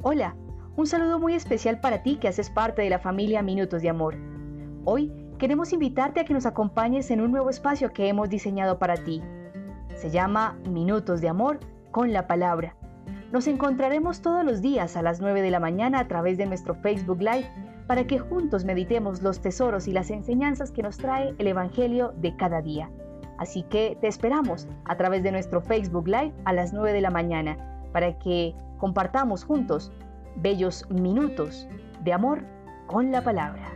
Hola, un saludo muy especial para ti que haces parte de la familia Minutos de Amor. Hoy queremos invitarte a que nos acompañes en un nuevo espacio que hemos diseñado para ti. Se llama Minutos de Amor con la palabra. Nos encontraremos todos los días a las 9 de la mañana a través de nuestro Facebook Live para que juntos meditemos los tesoros y las enseñanzas que nos trae el Evangelio de cada día. Así que te esperamos a través de nuestro Facebook Live a las 9 de la mañana para que compartamos juntos bellos minutos de amor con la palabra.